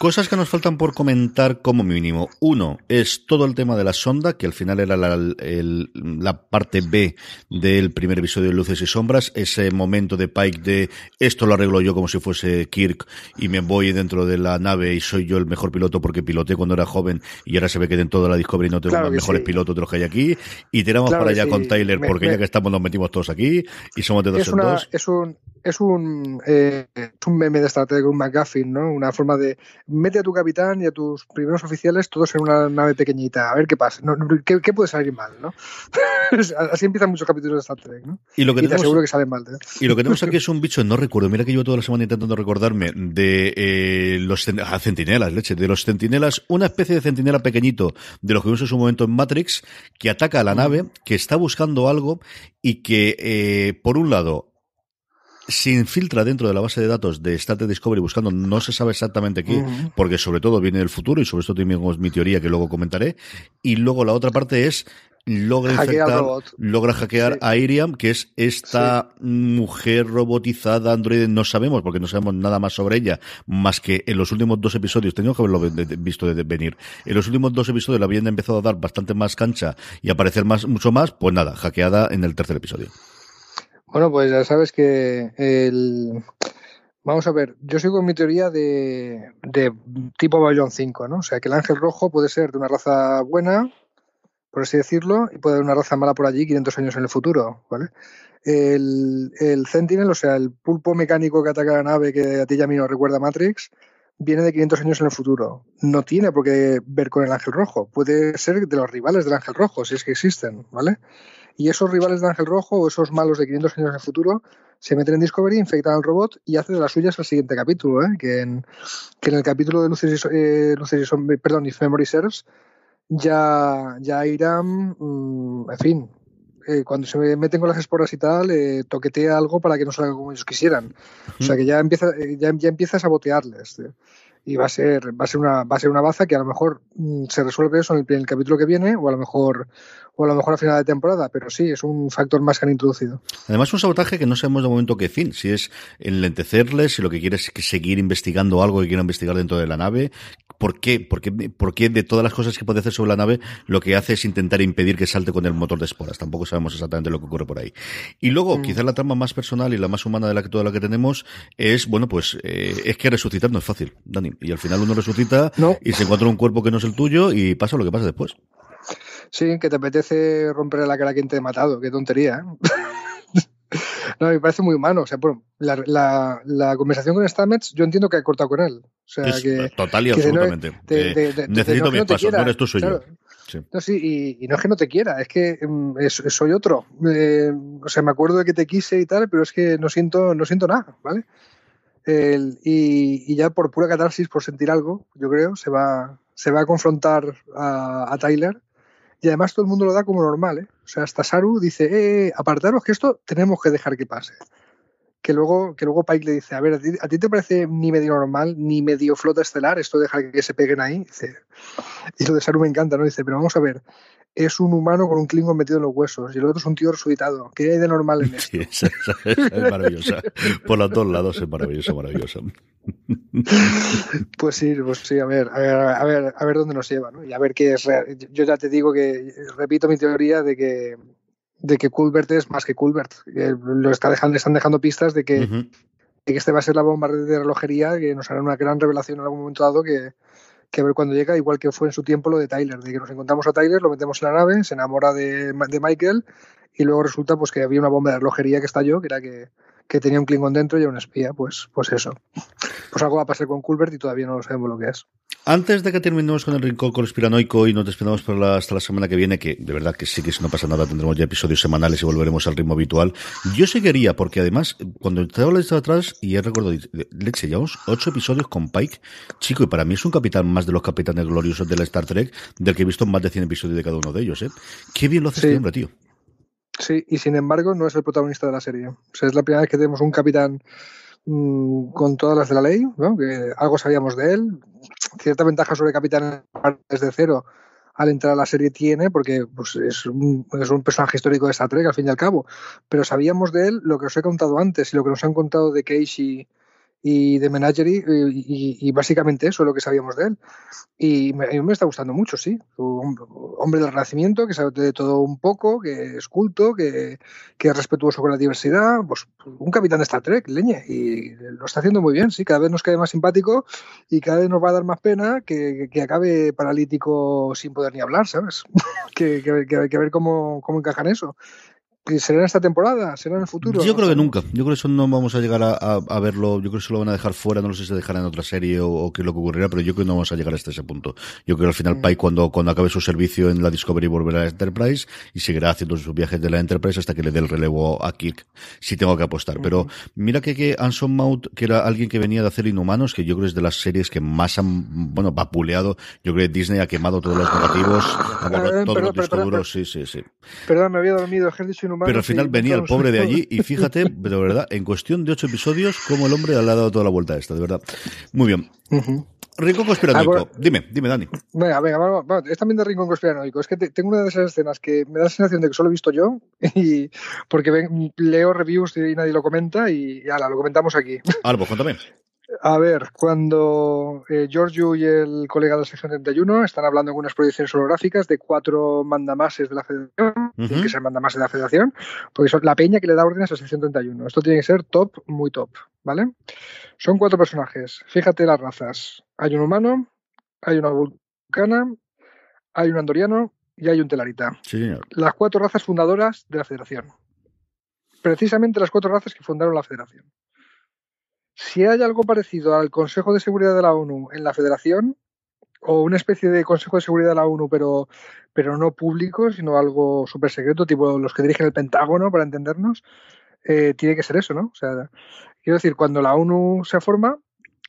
Cosas que nos faltan por comentar como mínimo. Uno es todo el tema de la sonda, que al final era la, la parte B del primer episodio de Luces y Sombras. Ese momento de Pike de esto lo arreglo yo como si fuese Kirk y me voy dentro de la nave y soy yo el mejor piloto porque piloté cuando era joven y ahora se ve que en toda la Discovery no tengo los mejores pilotos de los que hay aquí. Y tiramos para allá con Tyler porque ya que estamos nos metimos todos aquí y somos de dos es en dos. Es un, es un, eh, un meme de Star Trek, un McGuffin, ¿no? Una forma de mete a tu capitán y a tus primeros oficiales todos en una nave pequeñita, a ver qué pasa, ¿qué, puede salir mal, ¿no? Así empiezan muchos capítulos de Star Trek, ¿no? Y lo que tenemos, seguro que salen mal. ¿eh? Y lo que tenemos aquí es un bicho, no recuerdo, mira que llevo toda la semana intentando recordarme de eh, los ah, centinelas, leche, de los centinelas, una especie de centinela pequeñito de lo que vimos en su momento en Matrix, que ataca a la nave, que está buscando algo y que, por un lado, se infiltra dentro de la base de datos de Star Discovery buscando no se sabe exactamente qué, porque sobre todo viene del futuro y sobre esto tenemos mi teoría que luego comentaré. Y luego la otra parte es logra infectar, logra hackear a Iriam, que es esta mujer robotizada, androide, no sabemos, porque no sabemos nada más sobre ella, más que en los últimos dos episodios, tengo que haberlo visto de venir, en los últimos dos episodios la habían empezado a dar bastante más cancha y aparecer más, mucho más, pues nada, hackeada en el tercer episodio. Bueno, pues ya sabes que el... Vamos a ver, yo sigo mi teoría de, tipo Babylon 5, ¿no? O sea, que el ángel rojo puede ser de una raza buena, por así decirlo, y puede haber una raza mala por allí 500 años en el futuro, ¿vale? El, el Sentinel, o sea, el pulpo mecánico que ataca la nave que a ti ya a mí nos recuerda Matrix, viene de 500 años en el futuro. No tiene por qué ver con el ángel rojo. Puede ser de los rivales del ángel rojo, si es que existen, ¿vale? Y esos rivales de Ángel Rojo o esos malos de 500 años en el futuro se meten en Discovery, infectan al robot y hacen de las suyas el siguiente capítulo, ¿eh? que, en, que en el capítulo de Luces y, eh, Luces y perdón, If Memory Serves, ya, ya irán, mm, en fin, eh, cuando se meten con las esporas y tal, eh, toquetea algo para que no salga como ellos quisieran. O sea que ya empieza, eh, ya, ya empieza a sabotearles y va a ser va a ser una va a ser una baza que a lo mejor mm, se resuelve eso en el, capítulo que viene o a lo mejor o a lo mejor a final de temporada pero sí es un factor más que han introducido además un sabotaje que no sabemos de momento qué fin si es enlentecerles si lo que quiere es seguir investigando algo que quiera investigar dentro de la nave ¿Por qué? ¿Por qué? ¿Por qué de todas las cosas que puede hacer sobre la nave lo que hace es intentar impedir que salte con el motor de esporas? Tampoco sabemos exactamente lo que ocurre por ahí. Y luego, mm. quizás la trama más personal y la más humana de la que toda la que tenemos es, bueno, pues eh, es que resucitar no es fácil, Dani. Y al final uno resucita y se encuentra un cuerpo que no es el tuyo y pasa lo que pasa después. Sí, que te apetece romper la cara a quien te ha matado. Qué tontería. ¿eh? No, me parece muy humano. O sea, bueno, la, la, conversación con Stamets, yo entiendo que ha cortado con él. O sea, que, total y absolutamente. necesito mi paso, no eres tú, soy yo. Sí. No, sí, y, no es que no te quiera, es que mm, soy otro. Eh, o sea, me acuerdo de que te quise y tal, pero es que no siento, no siento nada, ¿vale? y, ya por pura catarsis, por sentir algo, yo creo, se va, se va a confrontar a, a Tyler y además todo el mundo lo da como normal, ¿eh? O sea, hasta Saru dice, eh, eh, apartaros que esto tenemos que dejar que pase. Que luego, que luego Pike le dice, a ver, ¿a ti, te parece ni medio normal, ni medio flota estelar esto de dejar que se peguen ahí? Y lo de Saru me encanta, ¿no? Dice, pero vamos a ver, es un humano con un Klingon metido en los huesos y el otro es un tío resucitado. ¿Qué hay de normal en esto? Sí, es, maravillosa. Por los dos lados es maravillosa, maravillosa. Pues sí, pues sí, a ver, a ver, a ver, a ver dónde nos lleva, ¿no? Y a ver qué es real. Yo ya te digo que repito mi teoría de que de que Culbert es más que Culbert. Lo está dejando, están dejando pistas de que, de que este va a ser la bomba de relojería que nos hará una gran revelación en algún momento dado que, que ver cuando llega, igual que fue en su tiempo lo de Tyler, de que nos encontramos a Tyler, lo metemos en la nave, se enamora de, de Michael y luego resulta pues que había una bomba de relojería que estalló, que era que, que tenía un Klingon dentro y un espía, pues, pues eso. Pues algo va a pasar con Culbert y todavía no sabemos lo que es. Antes de que terminemos con el rincón conspiranoico y nos despedamos hasta la semana que viene, que de verdad que sí que si no pasa nada tendremos ya episodios semanales y volveremos al ritmo habitual, yo seguiría, porque además, cuando estaba la lista atrás, y he recordado, Lexe, llevamos ocho episodios con Pike, chico, y para mí es un capitán más de los capitanes gloriosos de la Star Trek, del que he visto más de 100 episodios de cada uno de ellos, ¿eh? Qué bien lo hace este hombre, tío. Sí, y sin embargo no es el protagonista de la serie. O sea, es la primera vez que tenemos un capitán mm, con todas las de la ley, ¿no? que algo sabíamos de él. Cierta ventaja sobre capitán desde cero al entrar a la serie tiene, porque pues, es, un, es, un, personaje histórico de Star Trek, al fin y al cabo. Pero sabíamos de él lo que os he contado antes y lo que nos han contado de Casey y de Menagerie y, básicamente eso es lo que sabíamos de él. Y me, a mí me está gustando mucho, sí. Un hombre del Renacimiento que sabe de todo un poco, que es culto, que, que, es respetuoso con la diversidad. Pues un capitán de Star Trek, leñe. Y lo está haciendo muy bien, sí. Cada vez nos cae más simpático y cada vez nos va a dar más pena que, que acabe paralítico sin poder ni hablar, ¿sabes? que, que, que, ver cómo, cómo encajan eso ¿Será en esta temporada? ¿Será en el futuro? Yo creo que nunca. Yo creo que eso no vamos a llegar a, verlo. Yo creo que eso lo van a dejar fuera. No lo sé si se dejará en otra serie o, qué es lo que ocurrirá, pero yo creo que no vamos a llegar hasta ese punto. Yo creo que al final mm. Pai cuando, cuando acabe su servicio en la Discovery volverá a la Enterprise y seguirá haciendo sus viajes de la Enterprise hasta que le dé el relevo a Kirk. Si tengo que apostar. Pero mira que, que Anson Mount, que era alguien que venía de hacer Inhumanos, que yo creo que es de las series que más han, bueno, vapuleado. Yo creo que Disney ha quemado todos los negativos, ha borrado todos los discos duros. Sí, sí, sí. Perdón, me había dormido. Ejército Pero al final venía el pobre de allí y fíjate, de verdad, en cuestión de ocho episodios, cómo el hombre le ha dado toda la vuelta a esta, de verdad. Muy bien. Rincón conspiranoico. Ah, dime, dime, Dani. Venga, venga, vamos, es también de Rincón conspiranoico. Es que tengo una de esas escenas que me da la sensación de que solo he visto yo, y porque leo reviews y nadie lo comenta, y ala, lo comentamos aquí. Albo, cuéntame. A ver, cuando eh, Giorgio y el colega de la sección 31 están hablando en unas proyecciones holográficas de cuatro mandamases de la federación, que es el mandamase de la federación, porque son la peña que le da órdenes a la sección 31. Esto tiene que ser top, muy top, ¿vale? Son cuatro personajes. Fíjate las razas. Hay un humano, hay una vulcana, hay un andoriano y hay un telarita. Sí, Las cuatro razas fundadoras de la federación. Precisamente las cuatro razas que fundaron la federación. Si hay algo parecido al Consejo de Seguridad de la ONU en la Federación, o una especie de Consejo de Seguridad de la ONU, pero, pero no público, sino algo súper secreto, tipo los que dirigen el Pentágono, para entendernos, eh, tiene que ser eso, ¿no? O sea, quiero decir, cuando la ONU se forma,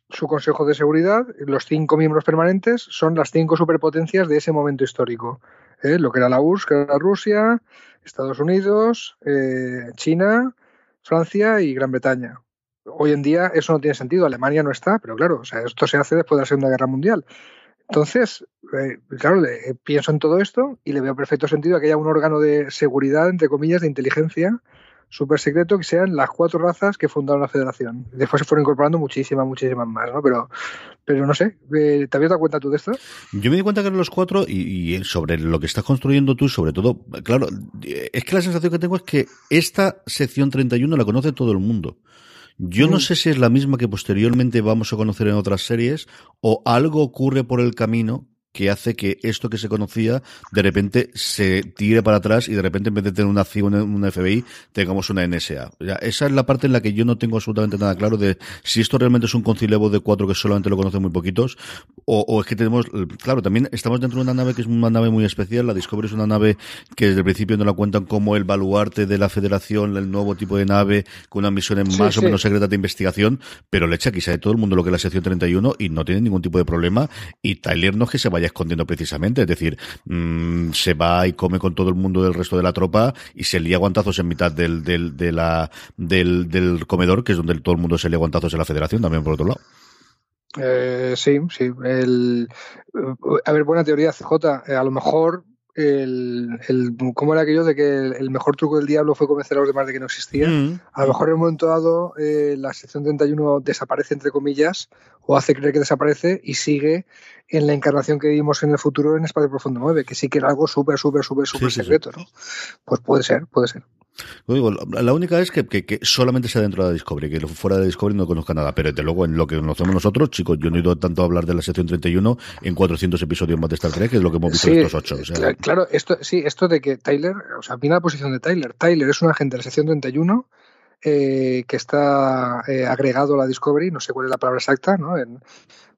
su Consejo de Seguridad, los cinco miembros permanentes, son las cinco superpotencias de ese momento histórico. ¿eh? Lo que era la URSS, que era Rusia, Estados Unidos, eh, China, Francia y Gran Bretaña hoy en día eso no tiene sentido. Alemania no está, pero claro, o sea, esto se hace después de la Segunda Guerra Mundial. Entonces, eh, claro, eh, pienso en todo esto y le veo perfecto sentido a que haya un órgano de seguridad, entre comillas, de inteligencia súper secreto que sean las cuatro razas que fundaron la federación. Después se fueron incorporando muchísimas, muchísimas más, ¿no? Pero, pero no sé, eh, ¿te habías dado cuenta tú de esto? Yo me di cuenta que eran los cuatro y, y, sobre lo que estás construyendo tú, sobre todo, claro, es que la sensación que tengo es que esta sección 31 la conoce todo el mundo. Yo no mm. sé si es la misma que posteriormente vamos a conocer en otras series o algo ocurre por el camino que hace que esto que se conocía de repente se tire para atrás y de repente en vez de tener una en una FBI tengamos una NSA. esa es la parte en la que yo no tengo absolutamente nada claro de si esto realmente es un concilebo de cuatro que solamente lo conocen muy poquitos o, es que tenemos, claro, también estamos dentro de una nave que es una nave muy especial, la Discovery es una nave que desde el principio no la cuentan como el baluarte de la federación, el nuevo tipo de nave con una misión más o menos secreta de investigación, pero le echa aquí sabe todo el mundo lo que es la sección 31 y no tiene ningún tipo de problema y Tyler no es que se vaya escondiendo precisamente. Es decir, mm, se va y come con todo el mundo del resto de la tropa y se lía guantazos en mitad del, del, de la, del, del comedor, que es donde todo el mundo se lía guantazos en la federación, también por otro lado. Eh, sí, sí. El, a ver, buena teoría, CJ. Eh, a lo mejor el, el, ¿cómo era aquello de que el, mejor truco del diablo fue convencer a los demás de que no existía? Mm. A lo mejor en un momento dado eh, la sección 31 desaparece, entre comillas, o hace creer que desaparece y sigue en la encarnación que vimos en el futuro en Espacio Profundo 9, que sí que era algo súper, súper, súper, súper secreto, ¿no? Pues puede ser, puede ser. Digo, la única es que, que, solamente sea dentro de la Discovery, que fuera de Discovery no conozca nada, pero desde luego en lo que conocemos nosotros, chicos, yo no he ido tanto a hablar de la sección 31 en 400 episodios más de Star Trek, que es lo que hemos visto en estos ocho. Claro, esto, sí, esto de que Tyler, o sea, mira la posición de Tyler. Tyler es un agente de la sección 31 eh, que está eh, agregado a la Discovery, no sé cuál es la palabra exacta, ¿no? En,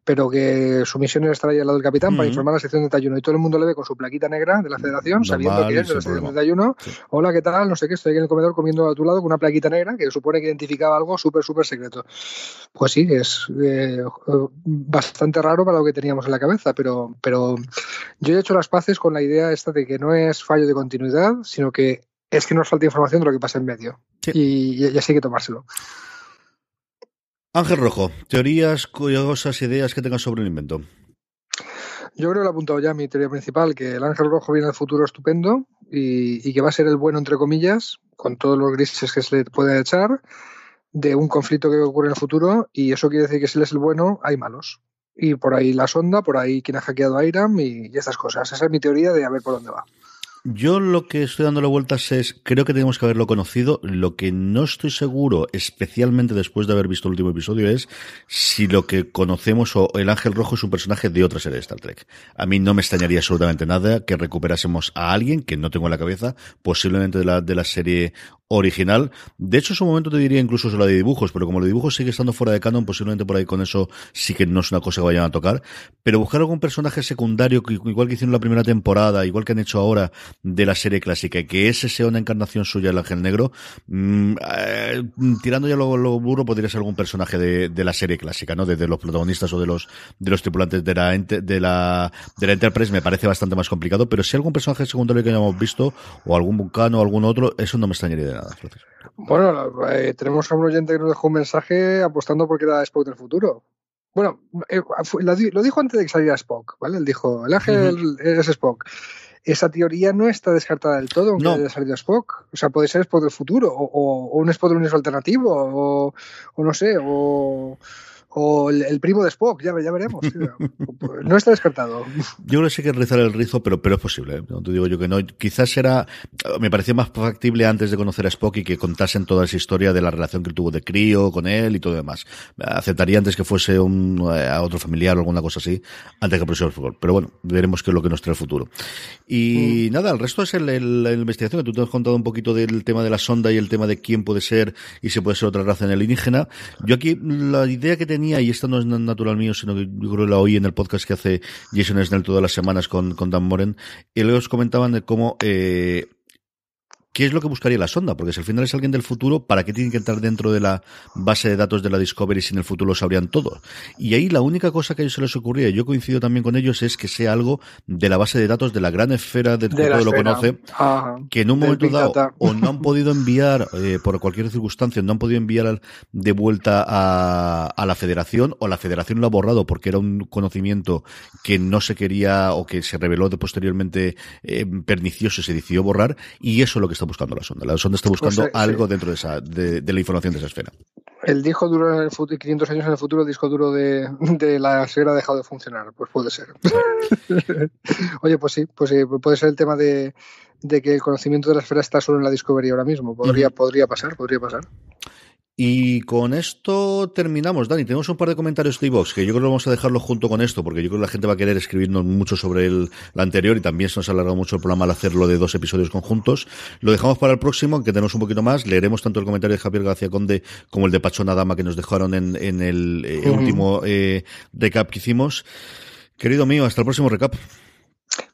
pero que su misión era estar ahí al lado del capitán para informar a la sección 31 y todo el mundo le ve con su plaquita negra de la federación, sabiendo que es de la sección 31. Hola, ¿qué tal? No sé qué, estoy aquí en el comedor comiendo a tu lado con una plaquita negra que supone que identificaba algo súper, súper secreto. Pues sí, es eh, bastante raro para lo que teníamos en la cabeza, pero, pero yo he hecho las paces con la idea esta de que no es fallo de continuidad, sino que es que nos falta información de lo que pasa en medio. Y, y así hay que tomárselo. Ángel Rojo, teorías, curiosas, ideas que tengas sobre el invento. Yo creo que lo he apuntado ya mi teoría principal, que el ángel rojo viene del futuro estupendo y, que va a ser el bueno, entre comillas, con todos los grises que se le puede echar, de un conflicto que ocurre en el futuro, y eso quiere decir que si él es el bueno, hay malos. Y por ahí la sonda, por ahí quien ha hackeado a Iram y, y estas cosas. Esa es mi teoría de a ver por dónde va. Yo lo que estoy dándole vueltas es, creo que tenemos que haberlo conocido. Lo que no estoy seguro, especialmente después de haber visto el último episodio, es si lo que conocemos o el Ángel Rojo es un personaje de otra serie de Star Trek. A mí no me extrañaría absolutamente nada que recuperásemos a alguien que no tengo en la cabeza, posiblemente de la, de la serie original. De hecho, en su momento te diría incluso solo de dibujos, pero como los dibujos sigue estando fuera de canon, posiblemente por ahí con eso sí que no es una cosa que vayan a tocar. Pero buscar algún personaje secundario, igual que hicieron la primera temporada, igual que han hecho ahora de la serie clásica, que ese sea una encarnación suya el Ángel Negro, mm, eh, tirando ya lo, lo, burro, podría ser algún personaje de, de la serie clásica, ¿no? De, los protagonistas o de los, de los tripulantes de la, de la, de la Enterprise me parece bastante más complicado, pero si algún personaje secundario que hayamos visto, o algún vulcano o algún otro, eso no me extrañaría de nada. Bueno, eh, tenemos a un oyente que nos dejó un mensaje apostando porque era Spock del futuro. Bueno, eh, lo dijo antes de que saliera Spock, ¿vale? Él dijo, el ángel uh -huh. es Spock. Esa teoría no está descartada del todo, aunque no. haya salido Spock. O sea, puede ser Spock del futuro, o, o, o un Spock del universo alternativo, o, o no sé, o o el, el, primo de Spock, ya, ya veremos. no está descartado. Yo creo que sí que rizar el rizo, pero, pero es posible. ¿eh? No te digo yo que no. Quizás era, me parecía más factible antes de conocer a Spock y que contasen toda esa historia de la relación que tuvo de crío con él y todo demás. Aceptaría antes que fuese un, a otro familiar o alguna cosa así, antes que el fútbol. Pero bueno, veremos qué es lo que nos trae el futuro. Y mm. nada, el resto es el, el, la investigación que tú te has contado un poquito del tema de la sonda y el tema de quién puede ser y si puede ser otra raza en el alienígena. Yo aquí, la idea que tenía y esto no es natural mío, sino que yo creo que la oí en el podcast que hace Jason Snell todas las semanas con, con Dan Moren, y luego os comentaban de cómo eh, ¿Qué es lo que buscaría la sonda? Porque si al final es alguien del futuro, ¿para qué tiene que entrar dentro de la base de datos de la Discovery si en el futuro lo sabrían todo? Y ahí la única cosa que a ellos se les ocurría, y yo coincido también con ellos, es que sea algo de la base de datos de la gran esfera del que todo lo conoce, Ajá. que en un momento dado o no han podido enviar, eh, por cualquier circunstancia, no han podido enviar de vuelta a, a, la federación, o la federación lo ha borrado porque era un conocimiento que no se quería o que se reveló de posteriormente eh, pernicioso y se decidió borrar, y eso es lo que está buscando la sonda. La sonda está buscando o sea, algo sí. dentro de, esa, de, de, la información de esa esfera. El disco duro en el futuro, 500 años en el futuro, el disco duro de, de la esfera ha dejado de funcionar. Pues puede ser. Oye, pues sí, pues sí, puede ser el tema de, de, que el conocimiento de la esfera está solo en la Discovery ahora mismo. Podría, uh -huh. podría pasar, podría pasar. Y con esto terminamos, Dani. Tenemos un par de comentarios de iVox, que yo creo que vamos a dejarlo junto con esto, porque yo creo que la gente va a querer escribirnos mucho sobre el, el anterior y también se nos ha alargado mucho el programa al hacerlo de dos episodios conjuntos. Lo dejamos para el próximo, que tenemos un poquito más. Leeremos tanto el comentario de Javier García Conde como el de Pachona Dama que nos dejaron en, en el eh, último eh, recap que hicimos. Querido mío, hasta el próximo recap.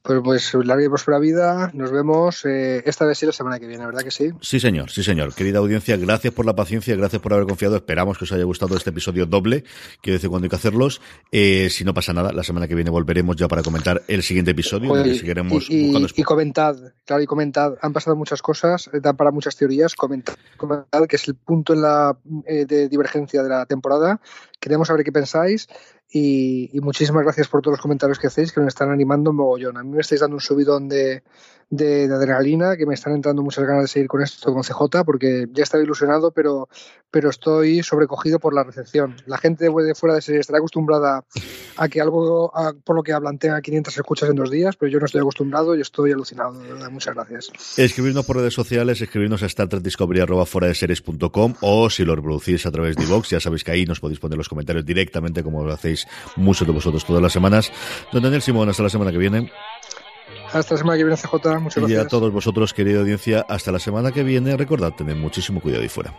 Pues, pues larga y próspera vida. Nos vemos eh, esta vez sí la semana que viene, ¿verdad que sí? Sí, señor, sí, señor. Querida audiencia, gracias por la paciencia, gracias por haber confiado. Esperamos que os haya gustado este episodio doble, que decir cuando hay que hacerlos. Eh, si no pasa nada, la semana que viene volveremos ya para comentar el siguiente episodio. Oye, seguiremos y, y, y, comentad, claro, y comentad. Han pasado muchas cosas, dan para muchas teorías. Comentad, comentad que es el punto en la eh, de divergencia de la temporada. Queremos saber qué pensáis. Y, y, muchísimas gracias por todos los comentarios que hacéis, que me están animando mogollón. A mí me estáis dando un subidón de, de, de, adrenalina, que me están entrando muchas ganas de seguir con esto con CJ, porque ya estaba ilusionado, pero, pero estoy sobrecogido por la recepción. La gente de fuera de serie estará acostumbrada a que algo a, por lo que hablan tenga 500 escuchas en dos días, pero yo no estoy acostumbrado y estoy alucinado, de verdad. Muchas gracias. Escribirnos por redes sociales, escribirnos a startrekdiscovery.fuera o si lo reproducís a través de Vox, ya sabéis que ahí nos podéis poner los comentarios directamente como lo hacéis muchos de vosotros todas las semanas. Don Daniel Simón, hasta la semana que viene. Hasta la semana que viene, CJ. Muchas gracias. Y a todos vosotros, querida audiencia, hasta la semana que viene. Recordad tener muchísimo cuidado ahí fuera.